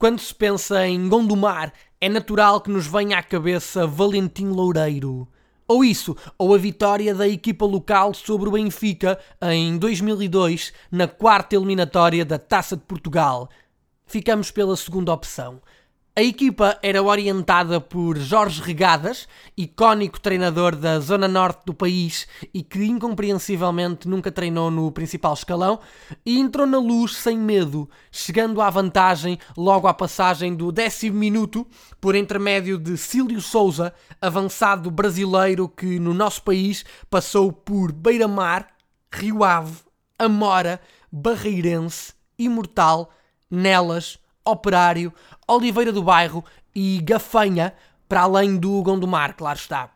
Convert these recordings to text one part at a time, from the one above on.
Quando se pensa em Gondomar, é natural que nos venha à cabeça Valentim Loureiro. Ou isso, ou a vitória da equipa local sobre o Benfica em 2002, na quarta eliminatória da Taça de Portugal. Ficamos pela segunda opção. A equipa era orientada por Jorge Regadas, icónico treinador da zona norte do país e que incompreensivelmente nunca treinou no principal escalão, e entrou na luz sem medo, chegando à vantagem logo à passagem do décimo minuto por intermédio de Cílio Souza, avançado brasileiro que no nosso país passou por Beira-Mar, Rio Ave, Amora, Barreirense, Imortal, Nelas, Operário, Oliveira do Bairro e Gafanha, para além do Gondomar, claro está.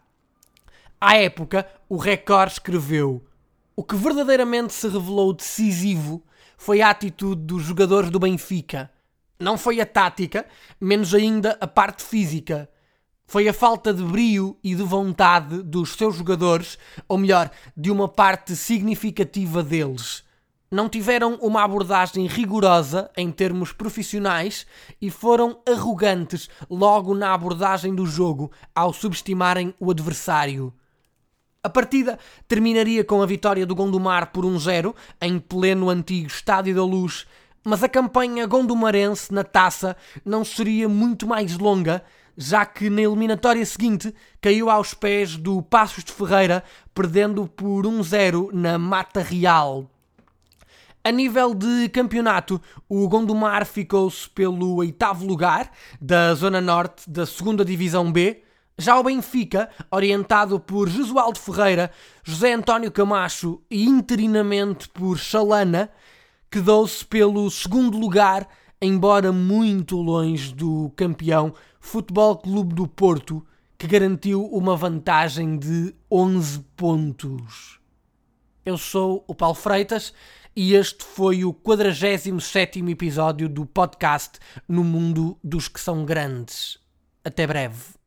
À época, o Record escreveu: O que verdadeiramente se revelou decisivo foi a atitude dos jogadores do Benfica. Não foi a tática, menos ainda a parte física. Foi a falta de brio e de vontade dos seus jogadores, ou melhor, de uma parte significativa deles não tiveram uma abordagem rigorosa em termos profissionais e foram arrogantes logo na abordagem do jogo ao subestimarem o adversário. A partida terminaria com a vitória do Gondomar por 1-0 em pleno antigo Estádio da Luz, mas a campanha gondomarense na taça não seria muito mais longa, já que na eliminatória seguinte caiu aos pés do Passos de Ferreira, perdendo por 1-0 na Mata Real. A nível de campeonato, o Gondomar ficou-se pelo oitavo lugar da Zona Norte da 2 Divisão B. Já o Benfica, orientado por Josualdo Ferreira, José António Camacho e interinamente por Chalana, quedou-se pelo segundo lugar, embora muito longe do campeão Futebol Clube do Porto, que garantiu uma vantagem de 11 pontos. Eu sou o Paulo Freitas e este foi o 47 episódio do podcast No Mundo dos que são grandes. Até breve.